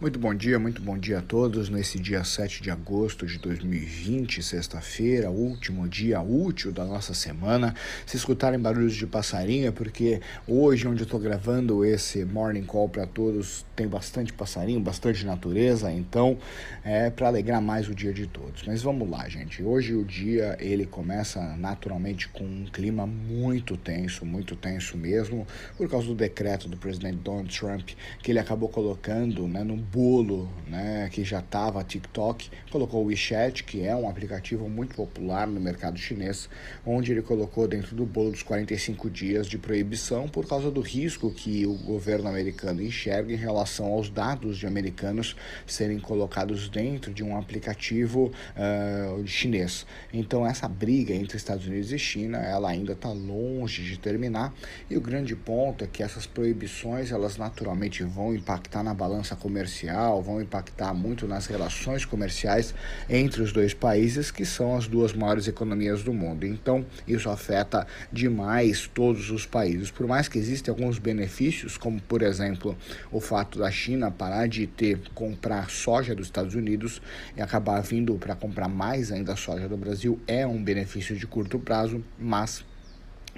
Muito bom dia, muito bom dia a todos nesse dia 7 de agosto de 2020, sexta-feira, último dia útil da nossa semana. Se escutarem barulhos de passarinho é porque hoje, onde eu estou gravando esse morning call para todos, tem bastante passarinho, bastante natureza, então é para alegrar mais o dia de todos. Mas vamos lá, gente. Hoje o dia ele começa naturalmente com um clima muito tenso, muito tenso mesmo, por causa do decreto do presidente Donald Trump que ele acabou colocando né, no bolo, né, que já estava TikTok, colocou o WeChat, que é um aplicativo muito popular no mercado chinês, onde ele colocou dentro do bolo dos 45 dias de proibição por causa do risco que o governo americano enxerga em relação aos dados de americanos serem colocados dentro de um aplicativo uh, chinês. Então essa briga entre Estados Unidos e China, ela ainda está longe de terminar e o grande ponto é que essas proibições elas naturalmente vão impactar na balança comercial comercial, vão impactar muito nas relações comerciais entre os dois países, que são as duas maiores economias do mundo. Então, isso afeta demais todos os países. Por mais que existem alguns benefícios, como por exemplo o fato da China parar de ter comprar soja dos Estados Unidos e acabar vindo para comprar mais ainda soja do Brasil, é um benefício de curto prazo, mas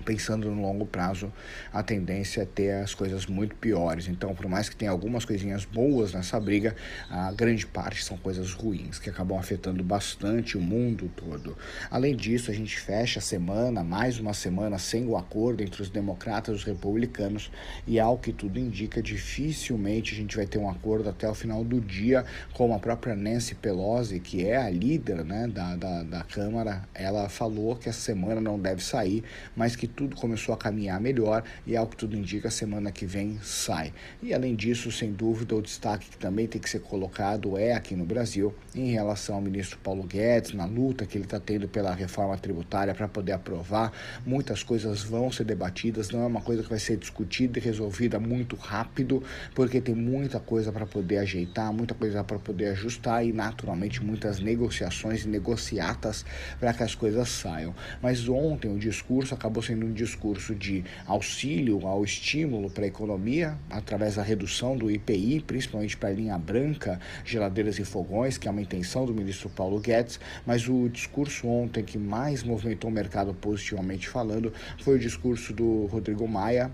pensando no longo prazo, a tendência é ter as coisas muito piores. Então, por mais que tenha algumas coisinhas boas nessa briga, a grande parte são coisas ruins que acabam afetando bastante o mundo todo. Além disso, a gente fecha a semana, mais uma semana sem o acordo entre os democratas e os republicanos, e ao que tudo indica, dificilmente a gente vai ter um acordo até o final do dia, como a própria Nancy Pelosi, que é a líder né, da, da, da Câmara, ela falou que essa semana não deve sair, mas que tudo começou a caminhar melhor e, ao que tudo indica, semana que vem sai. E além disso, sem dúvida, o destaque que também tem que ser colocado é aqui no Brasil, em relação ao ministro Paulo Guedes, na luta que ele está tendo pela reforma tributária para poder aprovar. Muitas coisas vão ser debatidas, não é uma coisa que vai ser discutida e resolvida muito rápido, porque tem muita coisa para poder ajeitar, muita coisa para poder ajustar e, naturalmente, muitas negociações e negociatas para que as coisas saiam. Mas ontem o discurso acabou sendo sendo um discurso de auxílio ao estímulo para a economia, através da redução do IPI, principalmente para a linha branca, geladeiras e fogões, que é uma intenção do ministro Paulo Guedes, mas o discurso ontem que mais movimentou o mercado positivamente falando foi o discurso do Rodrigo Maia,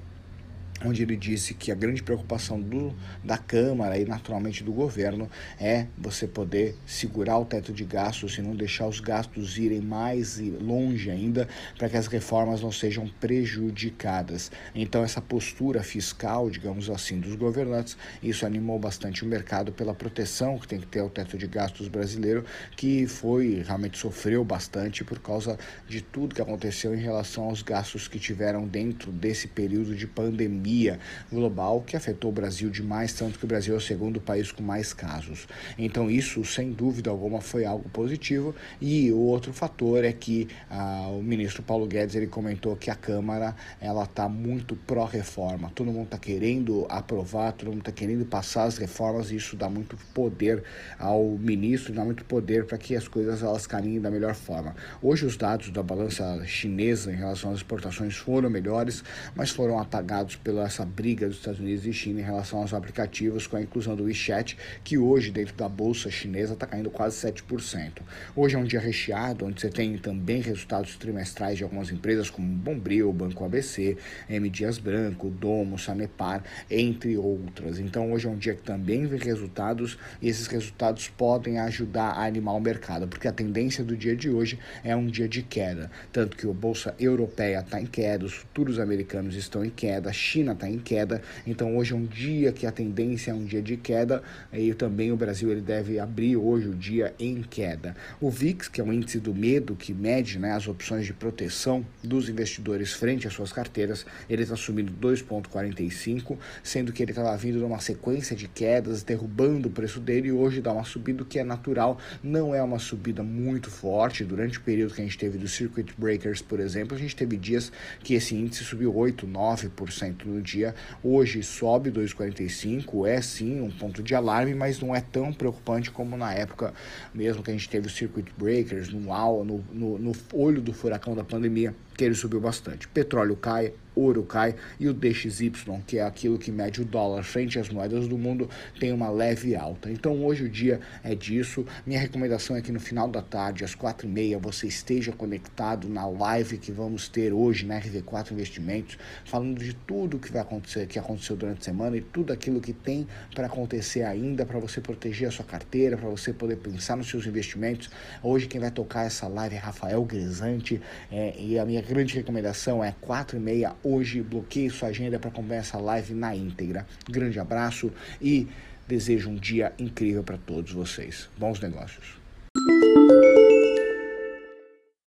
onde ele disse que a grande preocupação do, da Câmara e naturalmente do governo é você poder segurar o teto de gastos e não deixar os gastos irem mais longe ainda para que as reformas não sejam prejudicadas. Então essa postura fiscal, digamos assim, dos governantes, isso animou bastante o mercado pela proteção que tem que ter o teto de gastos brasileiro, que foi realmente sofreu bastante por causa de tudo que aconteceu em relação aos gastos que tiveram dentro desse período de pandemia pandemia global que afetou o Brasil demais, tanto que o Brasil é o segundo país com mais casos. Então, isso, sem dúvida alguma, foi algo positivo. E o outro fator é que ah, o ministro Paulo Guedes ele comentou que a Câmara ela está muito pró-reforma. Todo mundo está querendo aprovar, todo mundo está querendo passar as reformas e isso dá muito poder ao ministro, dá muito poder para que as coisas elas caminhem da melhor forma. Hoje os dados da balança chinesa em relação às exportações foram melhores, mas foram apagados pela essa briga dos Estados Unidos e China em relação aos aplicativos com a inclusão do WeChat, que hoje dentro da bolsa chinesa está caindo quase 7%. Hoje é um dia recheado, onde você tem também resultados trimestrais de algumas empresas como Bombril, Banco ABC, M Dias Branco, Domo, Sanepar, entre outras. Então hoje é um dia que também vem resultados e esses resultados podem ajudar a animar o mercado, porque a tendência do dia de hoje é um dia de queda, tanto que a bolsa europeia está em queda, os futuros americanos estão em queda, China China está em queda, então hoje é um dia que a tendência é um dia de queda e também o Brasil ele deve abrir hoje o dia em queda. O VIX, que é o índice do medo que mede né, as opções de proteção dos investidores frente às suas carteiras, ele está subindo 2,45, sendo que ele estava vindo numa sequência de quedas, derrubando o preço dele e hoje dá uma subida que é natural, não é uma subida muito forte. Durante o período que a gente teve do Circuit Breakers, por exemplo, a gente teve dias que esse índice subiu 8, 9% no dia. Hoje sobe 2,45, é sim um ponto de alarme, mas não é tão preocupante como na época mesmo que a gente teve o circuit breakers no, no, no, no olho do furacão da pandemia, que ele subiu bastante. Petróleo cai, ouro cai e o DXY, que é aquilo que mede o dólar frente às moedas do mundo, tem uma leve alta. Então hoje o dia é disso. Minha recomendação é que no final da tarde, às quatro e meia, você esteja conectado na live que vamos ter hoje na RV4 Investimentos, falando de tudo que vai acontecer, que aconteceu durante a semana e tudo aquilo que tem para acontecer ainda para você proteger a sua carteira, para você poder pensar nos seus investimentos. Hoje quem vai tocar essa live é Rafael Grisante é, e a minha grande recomendação é quatro e meia hoje. Bloqueie sua agenda para acompanhar essa live na íntegra. Grande abraço e desejo um dia incrível para todos vocês. Bons negócios.